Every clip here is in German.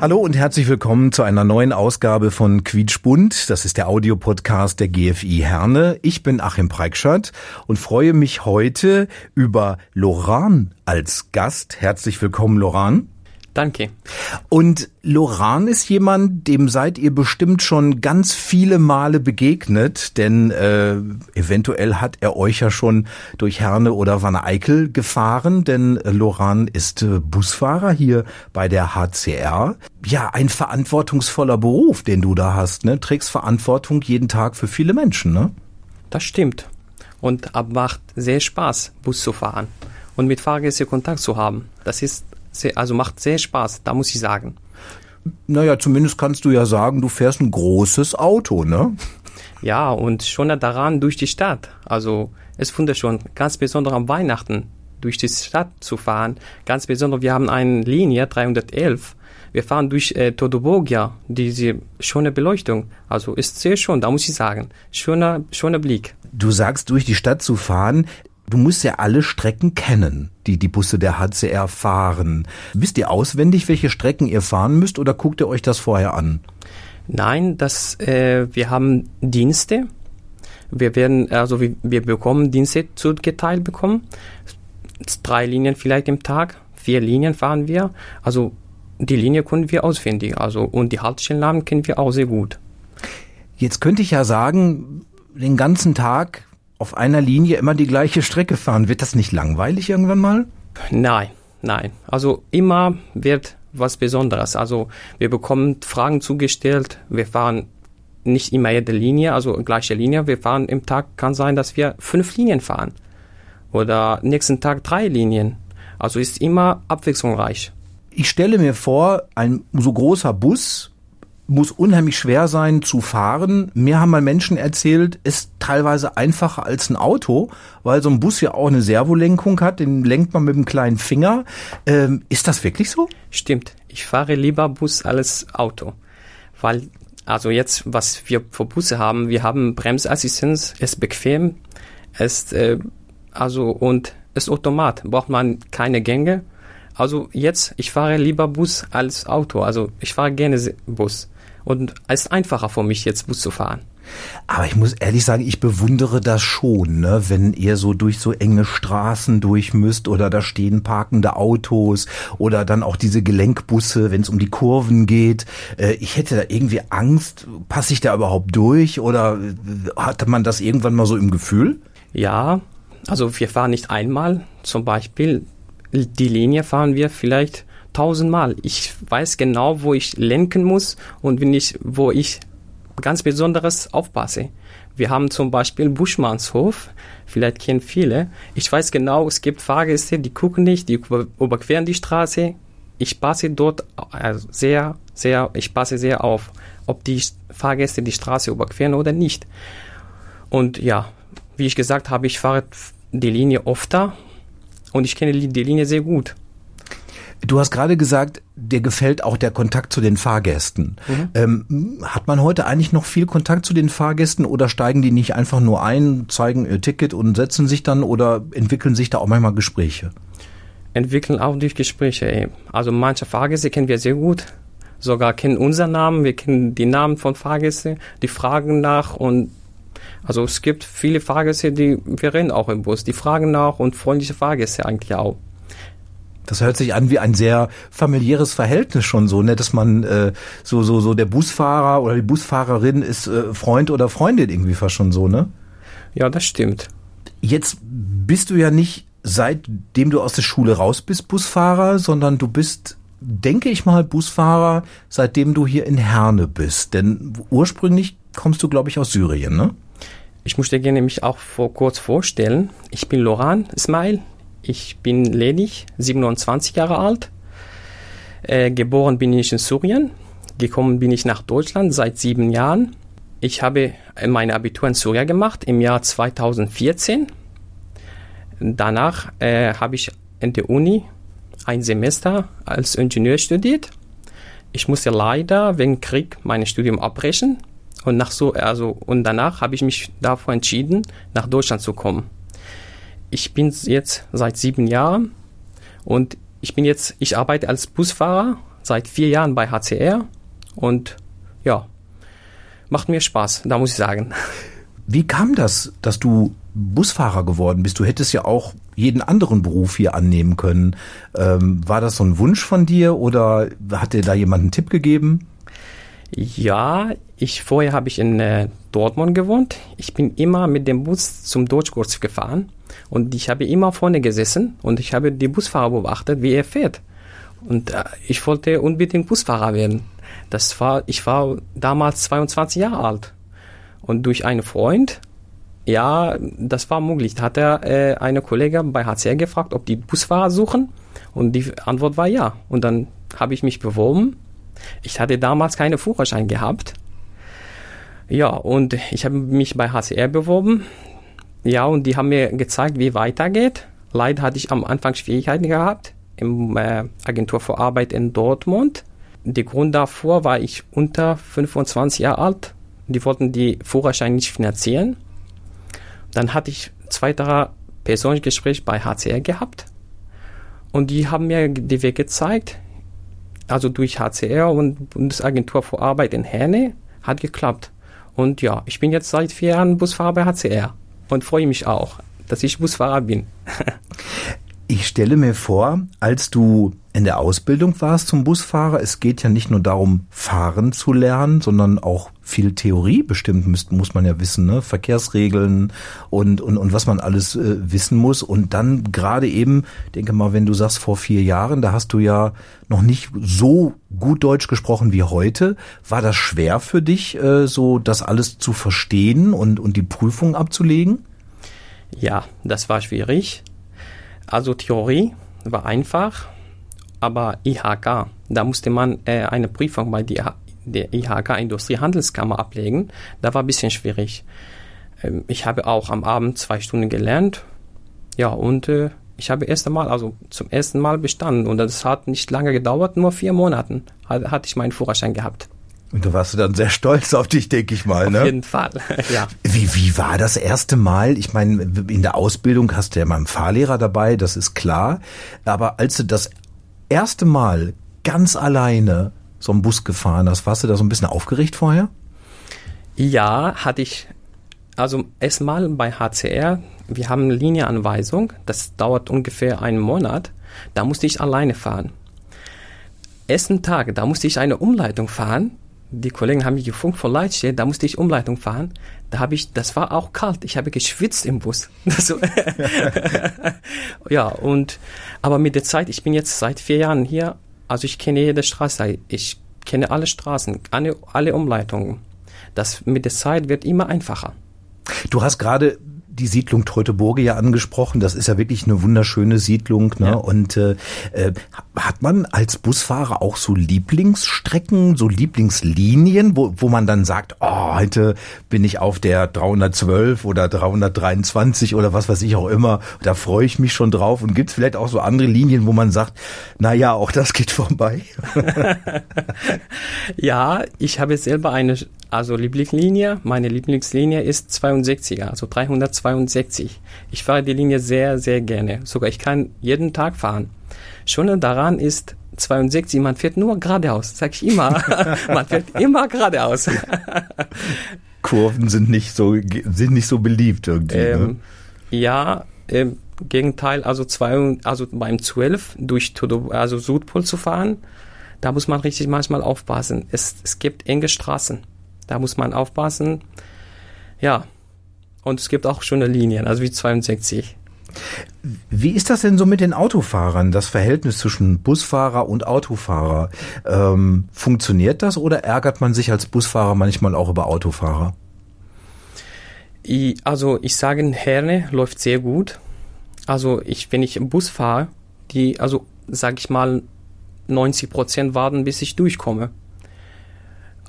Hallo und herzlich willkommen zu einer neuen Ausgabe von Quietschbunt. Das ist der Audiopodcast der GFI Herne. Ich bin Achim Preikschat und freue mich heute über Loran als Gast. Herzlich willkommen, Loran. Danke. Und Loran ist jemand, dem seid ihr bestimmt schon ganz viele Male begegnet, denn äh, eventuell hat er euch ja schon durch Herne oder Wanne Eickel gefahren, denn äh, Loran ist äh, Busfahrer hier bei der HCR. Ja, ein verantwortungsvoller Beruf, den du da hast, ne? Trägst Verantwortung jeden Tag für viele Menschen, ne? Das stimmt. Und ab macht sehr Spaß, Bus zu fahren und mit Fahrgästen Kontakt zu haben. Das ist sehr, also macht sehr Spaß, da muss ich sagen. Naja, zumindest kannst du ja sagen, du fährst ein großes Auto, ne? Ja, und schon daran durch die Stadt. Also es finde schon ganz besonders am Weihnachten durch die Stadt zu fahren. Ganz besonders, wir haben eine Linie 311. Wir fahren durch äh, Todobogia, diese schöne Beleuchtung. Also ist sehr schön, da muss ich sagen. Schöner, schöner Blick. Du sagst, durch die Stadt zu fahren, du musst ja alle Strecken kennen, die die Busse der HCR fahren. Wisst ihr auswendig, welche Strecken ihr fahren müsst oder guckt ihr euch das vorher an? Nein, das, äh, wir haben Dienste. Wir werden, also wir, wir bekommen Dienste zugeteilt bekommen. Drei Linien vielleicht im Tag, vier Linien fahren wir. Also die Linie können wir auswendig. Also und die Haltestellennamen kennen wir auch sehr gut. Jetzt könnte ich ja sagen, den ganzen Tag auf einer Linie immer die gleiche Strecke fahren. Wird das nicht langweilig irgendwann mal? Nein, nein. Also immer wird was Besonderes. Also wir bekommen Fragen zugestellt. Wir fahren nicht immer jede Linie, also gleiche Linie. Wir fahren im Tag, kann sein, dass wir fünf Linien fahren. Oder nächsten Tag drei Linien. Also ist immer abwechslungsreich. Ich stelle mir vor, ein so großer Bus muss unheimlich schwer sein zu fahren. Mir haben mal Menschen erzählt, ist teilweise einfacher als ein Auto, weil so ein Bus ja auch eine Servolenkung hat, den lenkt man mit dem kleinen Finger. Ähm, ist das wirklich so? Stimmt. Ich fahre lieber Bus als Auto. Weil, also jetzt, was wir für Busse haben, wir haben Bremsassistenz, ist bequem, ist, äh, also, und ist Automat, braucht man keine Gänge. Also jetzt, ich fahre lieber Bus als Auto. Also ich fahre gerne Bus. Und es ist einfacher für mich, jetzt Bus zu fahren. Aber ich muss ehrlich sagen, ich bewundere das schon, ne? wenn ihr so durch so enge Straßen durch müsst oder da stehen parkende Autos oder dann auch diese Gelenkbusse, wenn es um die Kurven geht. Äh, Ich hätte da irgendwie Angst, passe ich da überhaupt durch oder äh, hatte man das irgendwann mal so im Gefühl? Ja, also wir fahren nicht einmal. Zum Beispiel die Linie fahren wir vielleicht tausendmal. Ich weiß genau, wo ich lenken muss und wenn ich, wo ich ganz Besonderes aufpasse. Wir haben zum Beispiel Buschmannshof, vielleicht kennen viele. Ich weiß genau, es gibt Fahrgäste, die gucken nicht, die über- überqueren die Straße. Ich passe dort also sehr, sehr, ich passe sehr auf, ob die Fahrgäste die Straße überqueren oder nicht. Und ja, wie ich gesagt habe, ich fahre die Linie öfter und ich kenne die Linie sehr gut. Du hast gerade gesagt, dir gefällt auch der Kontakt zu den Fahrgästen. Ähm, hat man heute eigentlich noch viel Kontakt zu den Fahrgästen oder steigen die nicht einfach nur ein, zeigen ihr Ticket und setzen sich dann oder entwickeln sich da auch manchmal Gespräche? Entwickeln auch durch Gespräche. ey. Also manche Fahrgäste kennen wir sehr gut, sogar kennen unseren Namen, wir kennen die Namen von Fahrgästen, die fragen nach und also es gibt viele Fahrgäste, die wir reden auch im Bus, die fragen nach und freundliche Fahrgäste eigentlich auch. Das hört sich an wie ein sehr familiäres Verhältnis schon so, ne, dass man äh, so so so der Busfahrer oder die Busfahrerin ist äh, Freund oder Freundin irgendwie fast schon so, ne? Ja, das stimmt. Jetzt bist du ja nicht seitdem du aus der Schule raus bist Busfahrer, sondern du bist denke ich mal Busfahrer, seitdem du hier in Herne bist, denn ursprünglich kommst du glaube ich aus Syrien, ne? Ich möchte gerne mich auch vor, kurz vorstellen. Ich bin Loran Ismail. Ich bin ledig, 27 Jahre alt. Äh, geboren bin ich in Syrien. gekommen bin ich nach Deutschland seit sieben Jahren. Ich habe meine Abitur in Syrien gemacht im Jahr 2014. Danach äh, habe ich in der Uni ein Semester als Ingenieur studiert. Ich musste leider wegen Krieg mein Studium abbrechen und nach so also und danach habe ich mich davor entschieden, nach Deutschland zu kommen. Ich bin jetzt seit sieben Jahren und ich bin jetzt ich arbeite als Busfahrer seit vier Jahren bei HCR und ja macht mir Spaß, da muss ich sagen. Wie kam das, dass du Busfahrer geworden bist? Du hättest ja auch jeden anderen Beruf hier annehmen können. Ähm, war das so ein Wunsch von dir oder hat dir da jemand einen Tipp gegeben? Ja, ich vorher habe ich in äh, Dortmund gewohnt. Ich bin immer mit dem Bus zum Deutschkurs gefahren und ich habe immer vorne gesessen und ich habe die Busfahrer beobachtet, wie er fährt. Und äh, ich wollte unbedingt Busfahrer werden. Das war, ich war damals 22 Jahre alt. Und durch einen Freund, ja, das war möglich. Da hat er äh, eine Kollege bei HCR gefragt, ob die Busfahrer suchen. Und die Antwort war ja. Und dann habe ich mich beworben. Ich hatte damals keine Führerschein gehabt. Ja, und ich habe mich bei HCR beworben. Ja, und die haben mir gezeigt, wie weitergeht. Leider hatte ich am Anfang Schwierigkeiten gehabt im äh, Agentur für Arbeit in Dortmund. Der Grund davor war ich unter 25 Jahre alt die wollten die Führerschein nicht finanzieren. Dann hatte ich zwei, drei persönliche Gespräche bei HCR gehabt. Und die haben mir die Wege gezeigt. Also durch HCR und Bundesagentur für Arbeit in Herne hat geklappt. Und ja, ich bin jetzt seit vier Jahren Busfahrer bei HCR und freue mich auch, dass ich Busfahrer bin. Ich stelle mir vor, als du in der Ausbildung warst zum Busfahrer, es geht ja nicht nur darum, fahren zu lernen, sondern auch viel Theorie bestimmt muss, muss man ja wissen, ne? Verkehrsregeln und, und, und was man alles äh, wissen muss. Und dann gerade eben, denke mal, wenn du sagst vor vier Jahren, da hast du ja noch nicht so gut Deutsch gesprochen wie heute. War das schwer für dich, äh, so das alles zu verstehen und, und die Prüfung abzulegen? Ja, das war schwierig. Also Theorie war einfach, aber IHK, da musste man äh, eine Prüfung bei der, der IHK Industriehandelskammer ablegen. Da war ein bisschen schwierig. Ähm, ich habe auch am Abend zwei Stunden gelernt. Ja, und äh, ich habe erst einmal, also zum ersten Mal bestanden. Und das hat nicht lange gedauert, nur vier Monaten hatte ich meinen Führerschein gehabt. Und da warst du dann sehr stolz auf dich, denke ich mal. Ne? Auf jeden Fall, ja. Wie, wie war das erste Mal? Ich meine, in der Ausbildung hast du ja mal einen Fahrlehrer dabei, das ist klar. Aber als du das erste Mal ganz alleine so einen Bus gefahren hast, warst du da so ein bisschen aufgeregt vorher? Ja, hatte ich. Also erstmal bei HCR, wir haben eine Linieanweisung, das dauert ungefähr einen Monat. Da musste ich alleine fahren. Ersten Tag, da musste ich eine Umleitung fahren die Kollegen haben mich gefunkt von Leitstelle, da musste ich Umleitung fahren. Da habe ich, das war auch kalt. Ich habe geschwitzt im Bus. ja, und, aber mit der Zeit, ich bin jetzt seit vier Jahren hier, also ich kenne jede Straße, ich kenne alle Straßen, alle, alle Umleitungen. Das mit der Zeit wird immer einfacher. Du hast gerade die Siedlung Teutoburge ja angesprochen. Das ist ja wirklich eine wunderschöne Siedlung. Ne? Ja. Und äh, äh, hat man als Busfahrer auch so Lieblingsstrecken, so Lieblingslinien, wo, wo man dann sagt, oh, heute bin ich auf der 312 oder 323 oder was weiß ich auch immer. Da freue ich mich schon drauf. Und gibt es vielleicht auch so andere Linien, wo man sagt, na ja, auch das geht vorbei? ja, ich habe selber eine also Lieblingslinie, meine Lieblingslinie ist 62er, also 362. Ich fahre die Linie sehr, sehr gerne. Sogar ich kann jeden Tag fahren. Schöne daran ist 62, man fährt nur geradeaus, sag ich immer. man fährt immer geradeaus. Kurven sind nicht so, sind nicht so beliebt irgendwie. Ne? Ähm, ne? Ja, im Gegenteil, also zwei, also beim 12 durch also Südpol zu fahren, da muss man richtig manchmal aufpassen. Es, es gibt enge Straßen. Da muss man aufpassen. Ja. Und es gibt auch schöne Linien, also wie 62. Wie ist das denn so mit den Autofahrern, das Verhältnis zwischen Busfahrer und Autofahrer? Ähm, funktioniert das oder ärgert man sich als Busfahrer manchmal auch über Autofahrer? Ich, also ich sage, Herne läuft sehr gut. Also ich, wenn ich im Bus fahre, die, also sage ich mal, 90 Prozent warten, bis ich durchkomme.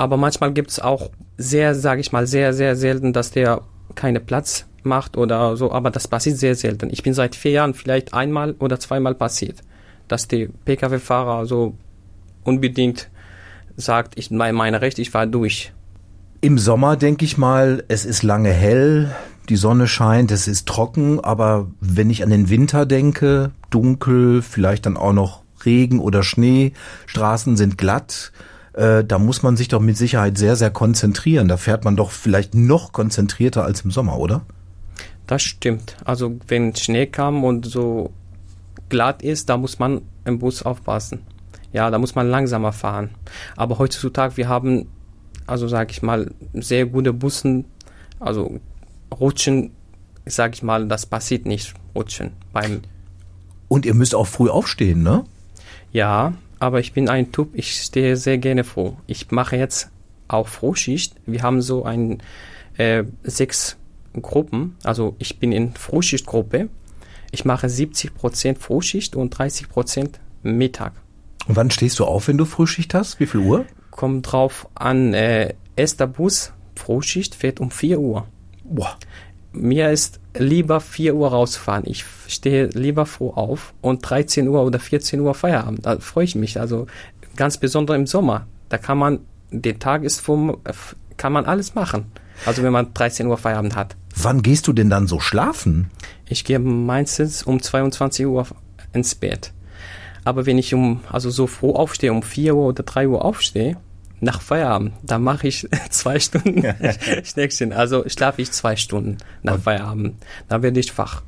Aber manchmal gibt es auch sehr, sage ich mal, sehr, sehr selten, dass der keine Platz macht oder so. Aber das passiert sehr selten. Ich bin seit vier Jahren vielleicht einmal oder zweimal passiert, dass der Pkw-Fahrer so unbedingt sagt, ich meine Recht, ich fahre durch. Im Sommer denke ich mal, es ist lange hell, die Sonne scheint, es ist trocken, aber wenn ich an den Winter denke, dunkel, vielleicht dann auch noch Regen oder Schnee, Straßen sind glatt, äh, da muss man sich doch mit Sicherheit sehr, sehr konzentrieren. Da fährt man doch vielleicht noch konzentrierter als im Sommer, oder? Das stimmt. Also wenn Schnee kam und so glatt ist, da muss man im Bus aufpassen. Ja, da muss man langsamer fahren. Aber heutzutage, wir haben also sage ich mal, sehr gute Bussen, also Rutschen, sage ich mal, das passiert nicht, Rutschen beim. Und ihr müsst auch früh aufstehen, ne? Ja, aber ich bin ein Typ, ich stehe sehr gerne froh. Ich mache jetzt auch Frühschicht. Wir haben so ein äh, sechs Gruppen, also ich bin in Frühschichtgruppe. Ich mache 70 Prozent Frühschicht und 30 Prozent Mittag. Und wann stehst du auf, wenn du Frühschicht hast? Wie viel Uhr? kommt drauf an, äh, erster Bus, Frühschicht, fährt um 4 Uhr. Boah. Mir ist lieber 4 Uhr rausfahren. Ich stehe lieber froh auf und 13 Uhr oder 14 Uhr Feierabend. Da freue ich mich. Also ganz besonders im Sommer. Da kann man, der Tag ist vom, kann man alles machen. Also wenn man 13 Uhr Feierabend hat. Wann gehst du denn dann so schlafen? Ich gehe meistens um 22 Uhr ins Bett. Aber wenn ich um, also so froh aufstehe, um 4 Uhr oder 3 Uhr aufstehe, nach Feierabend, da mache ich zwei Stunden Schneckchen. Also schlafe ich zwei Stunden nach Feierabend. Da werde ich wach.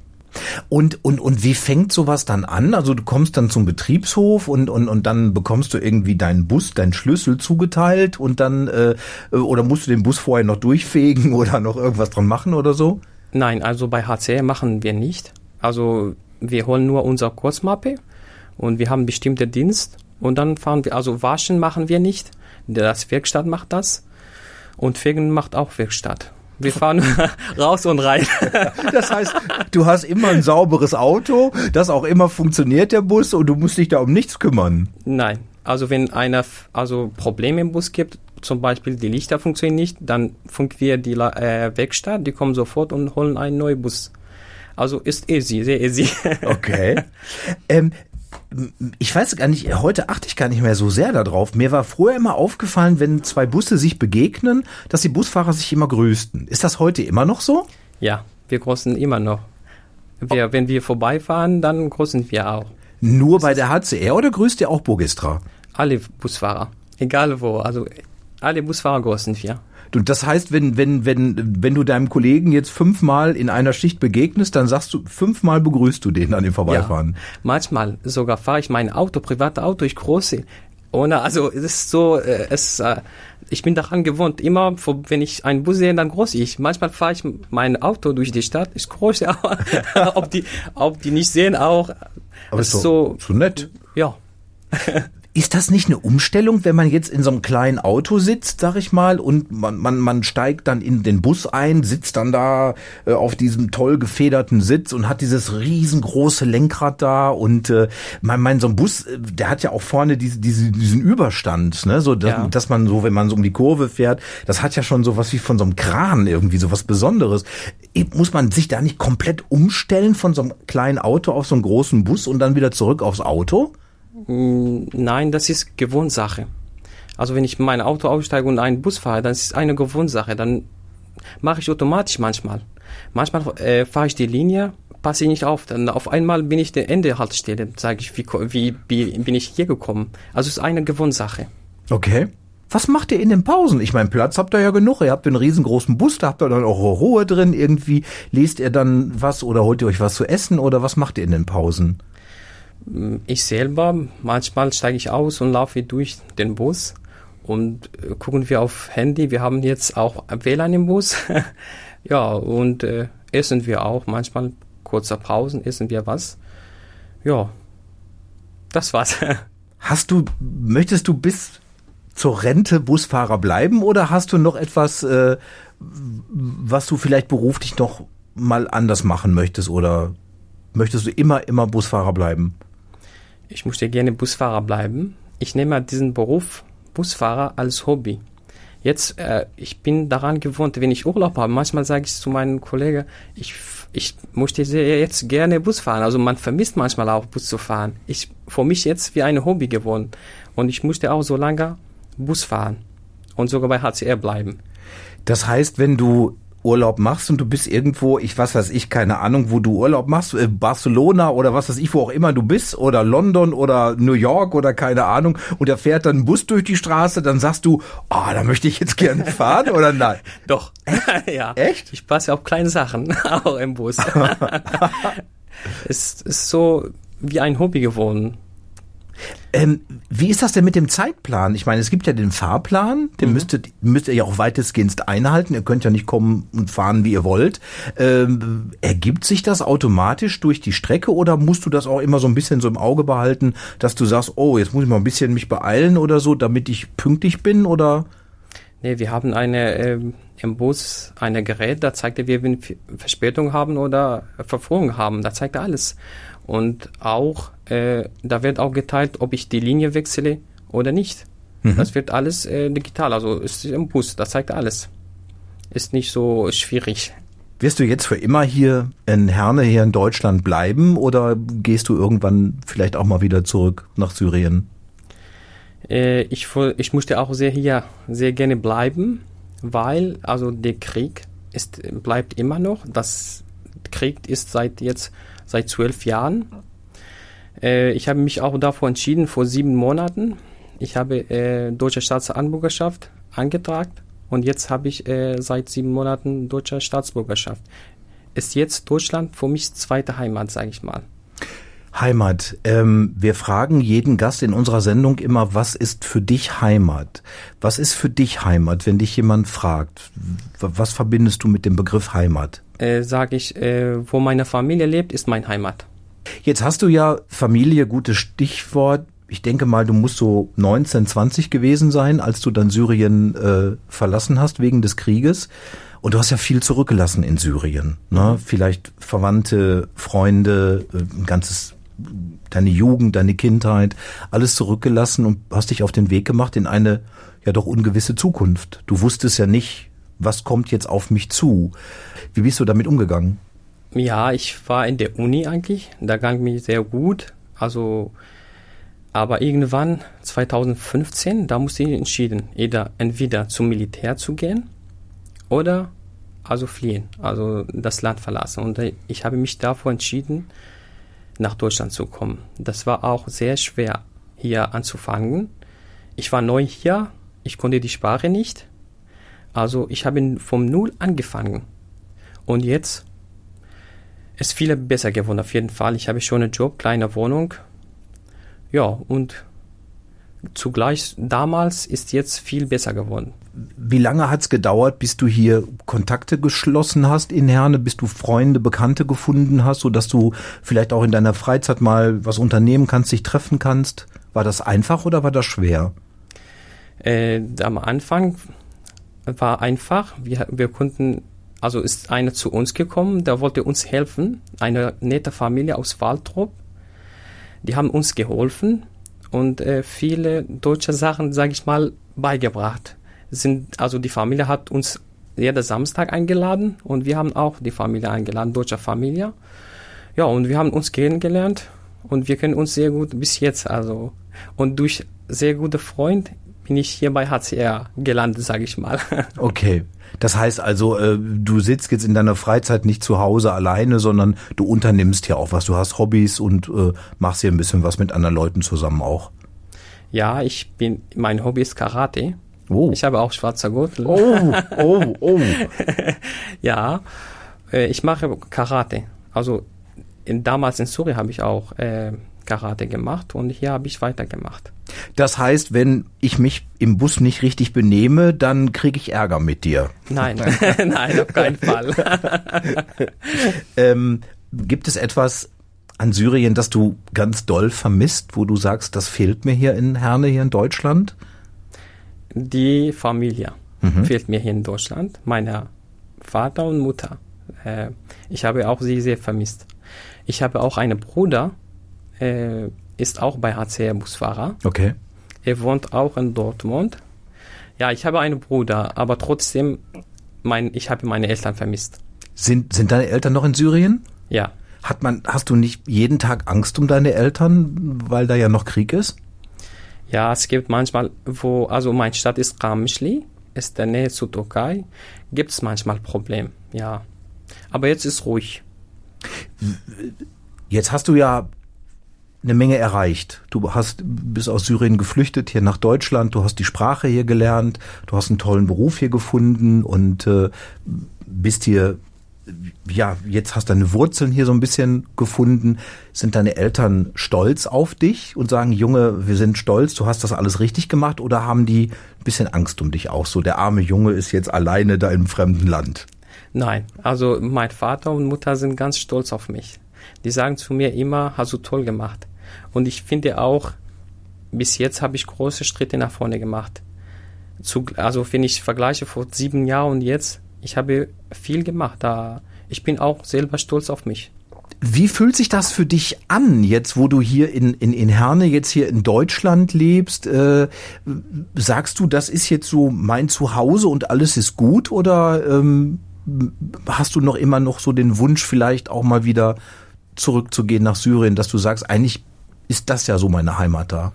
Und, und, und wie fängt sowas dann an? Also du kommst dann zum Betriebshof und, und, und dann bekommst du irgendwie deinen Bus, deinen Schlüssel zugeteilt und dann, äh, oder musst du den Bus vorher noch durchfegen oder noch irgendwas dran machen oder so? Nein, also bei HCR machen wir nicht. Also wir holen nur unsere Kurzmappe und wir haben bestimmte Dienst und dann fahren wir, also waschen machen wir nicht. Das Werkstatt macht das und Fegen macht auch Werkstatt. Wir fahren raus und rein. Das heißt, du hast immer ein sauberes Auto, das auch immer funktioniert, der Bus, und du musst dich da um nichts kümmern. Nein. Also wenn einer also Probleme im Bus gibt, zum Beispiel die Lichter funktionieren nicht, dann funkt wir die äh, Werkstatt, die kommen sofort und holen einen neuen Bus. Also ist easy, sehr easy. Okay. ähm, ich weiß gar nicht, heute achte ich gar nicht mehr so sehr darauf. Mir war früher immer aufgefallen, wenn zwei Busse sich begegnen, dass die Busfahrer sich immer grüßten. Ist das heute immer noch so? Ja, wir grüßen immer noch. Wir, wenn wir vorbeifahren, dann grüßen wir auch. Nur bei der HCR oder grüßt ihr auch Bogistra? Alle Busfahrer, egal wo. Also alle Busfahrer grüßen wir. Du, das heißt, wenn, wenn, wenn, wenn du deinem Kollegen jetzt fünfmal in einer Schicht begegnest, dann sagst du, fünfmal begrüßt du den an dem Vorbeifahren. Ja, manchmal sogar fahre ich mein Auto, private Auto, ich große. Ohne, also es ist so, äh, es, äh, ich bin daran gewohnt, immer, wenn ich einen Bus sehe, dann groß ich. Manchmal fahre ich mein Auto durch die Stadt, ich große auch, ob die, ob die nicht sehen auch. Aber es ist so, so nett. Ja. Ist das nicht eine Umstellung, wenn man jetzt in so einem kleinen Auto sitzt, sag ich mal, und man, man, man steigt dann in den Bus ein, sitzt dann da äh, auf diesem toll gefederten Sitz und hat dieses riesengroße Lenkrad da und äh, mein, mein so ein Bus, äh, der hat ja auch vorne diese, diese, diesen Überstand, ne, so dass, ja. dass man so, wenn man so um die Kurve fährt, das hat ja schon so was wie von so einem Kran irgendwie, so was Besonderes. Muss man sich da nicht komplett umstellen von so einem kleinen Auto auf so einen großen Bus und dann wieder zurück aufs Auto? Nein, das ist Gewohnsache. Also wenn ich mein Auto aussteige und einen Bus fahre, dann ist es eine Gewohnsache. Dann mache ich automatisch manchmal. Manchmal äh, fahre ich die Linie, passe ich nicht auf. Dann auf einmal bin ich der Ende Haltestelle, sage ich, wie, wie, wie bin ich hier gekommen. Also es ist eine Gewohnsache. Okay. Was macht ihr in den Pausen? Ich meine, Platz habt ihr ja genug. Ihr habt einen riesengroßen Bus, da habt ihr dann auch Ruhe drin irgendwie. Lest ihr dann was oder holt ihr euch was zu essen oder was macht ihr in den Pausen? Ich selber, manchmal steige ich aus und laufe durch den Bus und äh, gucken wir auf Handy. Wir haben jetzt auch WLAN im Bus. ja, und äh, essen wir auch. Manchmal kurzer Pausen essen wir was. Ja, das war's. Hast du, möchtest du bis zur Rente Busfahrer bleiben oder hast du noch etwas, äh, was du vielleicht beruflich noch mal anders machen möchtest oder möchtest du immer, immer Busfahrer bleiben? Ich möchte gerne Busfahrer bleiben. Ich nehme diesen Beruf Busfahrer als Hobby. Jetzt, äh, ich bin daran gewohnt, wenn ich Urlaub habe, manchmal sage ich zu meinen Kollegen, ich, ich möchte jetzt gerne Bus fahren. Also man vermisst manchmal auch Bus zu fahren. Ich, für mich jetzt wie ein Hobby geworden. Und ich möchte auch so lange Bus fahren und sogar bei HCR bleiben. Das heißt, wenn du Urlaub machst und du bist irgendwo, ich was weiß ich, keine Ahnung, wo du Urlaub machst, äh, Barcelona oder was weiß ich, wo auch immer du bist, oder London oder New York oder keine Ahnung, und da fährt dann ein Bus durch die Straße, dann sagst du, oh, da möchte ich jetzt gerne fahren oder nein? Doch. ja. Echt? Ich passe auf kleine Sachen, auch im Bus. es ist so wie ein Hobby geworden. Ähm, wie ist das denn mit dem Zeitplan? Ich meine, es gibt ja den Fahrplan, den Mhm. müsstet, müsst ihr ja auch weitestgehend einhalten. Ihr könnt ja nicht kommen und fahren, wie ihr wollt. Ähm, ergibt sich das automatisch durch die Strecke oder musst du das auch immer so ein bisschen so im Auge behalten, dass du sagst, oh, jetzt muss ich mal ein bisschen mich beeilen oder so, damit ich pünktlich bin oder? Nee, wir haben eine ähm, im Bus ein Gerät, da zeigt er, wir wenn wir Verspätung haben oder Verführung haben. Da zeigt er alles. Und auch, äh, da wird auch geteilt, ob ich die Linie wechsle oder nicht. Das wird alles äh, digital, also ist im Bus, da zeigt alles. Ist nicht so schwierig. Wirst du jetzt für immer hier in Herne, hier in Deutschland bleiben oder gehst du irgendwann vielleicht auch mal wieder zurück nach Syrien? Äh, ich, ich möchte auch sehr hier sehr gerne bleiben, weil also der Krieg ist, bleibt immer noch. Das Krieg ist seit jetzt seit zwölf Jahren. Äh, ich habe mich auch davor entschieden vor sieben Monaten. Ich habe äh, deutsche Staatsangehörigkeit angetragen und jetzt habe ich äh, seit sieben Monaten deutsche Staatsbürgerschaft. Ist jetzt Deutschland für mich zweite Heimat, sage ich mal. Heimat. Ähm, wir fragen jeden Gast in unserer Sendung immer, was ist für dich Heimat? Was ist für dich Heimat, wenn dich jemand fragt? Was verbindest du mit dem Begriff Heimat? Äh, sage ich, äh, wo meine Familie lebt, ist mein Heimat. Jetzt hast du ja Familie, gutes Stichwort. Ich denke mal, du musst so 19, 20 gewesen sein, als du dann Syrien äh, verlassen hast wegen des Krieges. Und du hast ja viel zurückgelassen in Syrien. Ne? Vielleicht Verwandte, Freunde, äh, ein ganzes, deine Jugend, deine Kindheit, alles zurückgelassen und hast dich auf den Weg gemacht in eine ja doch ungewisse Zukunft. Du wusstest ja nicht, was kommt jetzt auf mich zu. Wie bist du damit umgegangen? Ja, ich war in der Uni eigentlich. Da ging mir sehr gut. Also, aber irgendwann 2015, da musste ich entschieden, entweder, entweder zum Militär zu gehen oder also fliehen, also das Land verlassen. Und äh, ich habe mich davor entschieden, nach Deutschland zu kommen. Das war auch sehr schwer, hier anzufangen. Ich war neu hier, ich konnte die Sprache nicht. Also ich habe vom Null angefangen. Und jetzt ist viel besser geworden, auf jeden Fall. Ich habe schon einen Job, kleine Wohnung. Ja, und zugleich damals ist jetzt viel besser geworden. Wie lange hat's gedauert, bis du hier Kontakte geschlossen hast in Herne, bis du Freunde, Bekannte gefunden hast, so dass du vielleicht auch in deiner Freizeit mal was unternehmen kannst, dich treffen kannst? War das einfach oder war das schwer? Äh, am Anfang war einfach, wir, wir konnten, also ist einer zu uns gekommen, der wollte uns helfen, eine nette Familie aus Waldrop. Die haben uns geholfen und äh, viele deutsche Sachen, sage ich mal, beigebracht. Sind, also die Familie hat uns jeden Samstag eingeladen und wir haben auch die Familie eingeladen, deutsche Familie. Ja, und wir haben uns kennengelernt und wir kennen uns sehr gut bis jetzt. Also und durch sehr gute Freund bin ich hier bei HCR gelandet, sage ich mal. Okay. Das heißt also, äh, du sitzt jetzt in deiner Freizeit nicht zu Hause alleine, sondern du unternimmst hier auch was. Du hast Hobbys und äh, machst hier ein bisschen was mit anderen Leuten zusammen auch. ja, ich bin, mein Hobby ist Karate. Oh. Ich habe auch schwarzer Gürtel. Oh, oh, oh. Ja, äh, ich mache Karate. Also in, damals in Syrien habe ich auch Karate gemacht und hier habe ich weitergemacht. Das heißt, wenn ich mich im Bus nicht richtig benehme, dann kriege ich Ärger mit dir. Nein, nein, auf keinen Fall. Ähm, gibt es etwas an Syrien, das du ganz doll vermisst, wo du sagst, das fehlt mir hier in Herne, hier in Deutschland? Die Familie fehlt mir hier in Deutschland. Meine Vater und Mutter. Äh, ich habe auch sie sehr vermisst. Ich habe auch einen Bruder, äh, ist auch bei HCR Busfahrer. Okay. Er wohnt auch in Dortmund. Ja, ich habe einen Bruder, aber trotzdem, mein, ich habe meine Eltern vermisst. Sind, sind deine Eltern noch in Syrien? Ja. Hat man, hast du nicht jeden Tag Angst um deine Eltern, weil da ja noch Krieg ist? Ja, es gibt manchmal, wo, also meine Stadt ist Kamishli, ist der Nähe zur Türkei, gibt es manchmal Probleme, ja. Aber jetzt ist ruhig. Jetzt hast du ja eine Menge erreicht. Du hast bist aus Syrien geflüchtet hier nach Deutschland. Du hast die Sprache hier gelernt. Du hast einen tollen Beruf hier gefunden und äh, bist hier ja jetzt hast deine Wurzeln hier so ein bisschen gefunden. Sind deine Eltern stolz auf dich und sagen, Junge, wir sind stolz, du hast das alles richtig gemacht oder haben die ein bisschen Angst um dich auch? So der arme Junge ist jetzt alleine da im fremden Land. Nein, also mein Vater und Mutter sind ganz stolz auf mich. Die sagen zu mir immer, hast du toll gemacht. Und ich finde auch, bis jetzt habe ich große Schritte nach vorne gemacht. Zu, also wenn ich vergleiche vor sieben Jahren und jetzt, ich habe viel gemacht. Da, ich bin auch selber stolz auf mich. Wie fühlt sich das für dich an, jetzt wo du hier in, in, in Herne, jetzt hier in Deutschland lebst? Äh, sagst du, das ist jetzt so mein Zuhause und alles ist gut? Oder ähm, hast du noch immer noch so den Wunsch, vielleicht auch mal wieder zurückzugehen nach Syrien, dass du sagst, eigentlich ist das ja so meine Heimat da?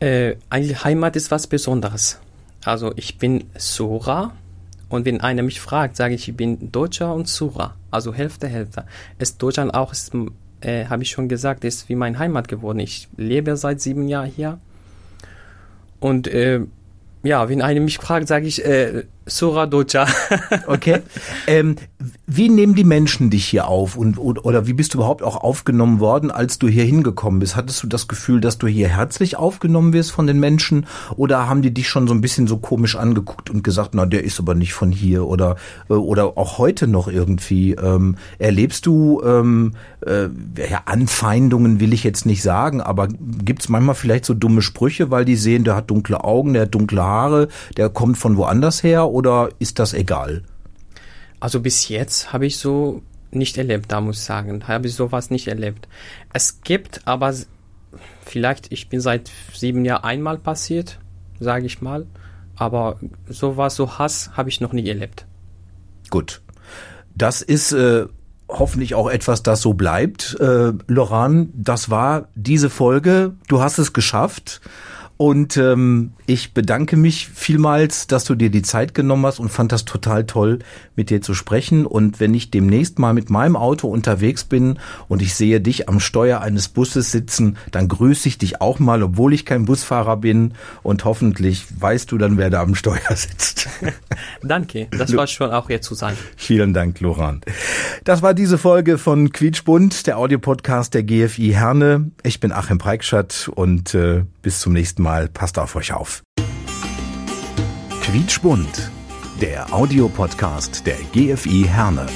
Äh, Heimat ist was Besonderes. Also ich bin Sura und wenn einer mich fragt, sage ich, ich bin Deutscher und Sura, also Hälfte, Hälfte. Ist Deutschland auch, äh, habe ich schon gesagt, ist wie meine Heimat geworden. Ich lebe seit sieben Jahren hier und äh, ja, wenn einer mich fragt, sage ich äh, Sura Docha. okay. Ähm, wie nehmen die Menschen dich hier auf und, oder wie bist du überhaupt auch aufgenommen worden, als du hier hingekommen bist? Hattest du das Gefühl, dass du hier herzlich aufgenommen wirst von den Menschen oder haben die dich schon so ein bisschen so komisch angeguckt und gesagt, na, der ist aber nicht von hier oder äh, oder auch heute noch irgendwie ähm, erlebst du ähm, äh, ja, Anfeindungen will ich jetzt nicht sagen, aber gibt's manchmal vielleicht so dumme Sprüche, weil die sehen, der hat dunkle Augen, der hat dunkle Haare, der kommt von woanders her oder ist das egal? Also bis jetzt habe ich so nicht erlebt, da muss ich sagen. Habe ich sowas nicht erlebt. Es gibt aber vielleicht, ich bin seit sieben Jahren einmal passiert, sage ich mal. Aber sowas, so Hass habe ich noch nie erlebt. Gut. Das ist äh, hoffentlich auch etwas, das so bleibt. Äh, Loran, das war diese Folge. Du hast es geschafft. Und ähm, ich bedanke mich vielmals, dass du dir die Zeit genommen hast und fand das total toll, mit dir zu sprechen. Und wenn ich demnächst mal mit meinem Auto unterwegs bin und ich sehe dich am Steuer eines Busses sitzen, dann grüße ich dich auch mal, obwohl ich kein Busfahrer bin. Und hoffentlich weißt du dann, wer da am Steuer sitzt. Danke, das war schon auch jetzt zu sein. Vielen Dank, Loran. Das war diese Folge von Quietschbund, der Audiopodcast der GFI Herne. Ich bin Achim Preikschat und äh, bis zum nächsten Mal. Passt auf euch auf. Quietschbund, der Audiopodcast der GFI Herne.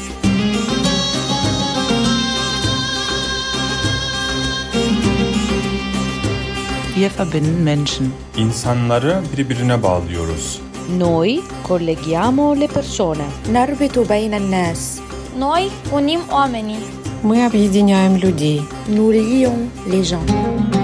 Wir verbinden Menschen. İnsanları birbirine bağlıyoruz. Noi colleghiamo le persone. نربط بين الناس Noi unim oamenii. Мы объединяем людей. nous lions les gens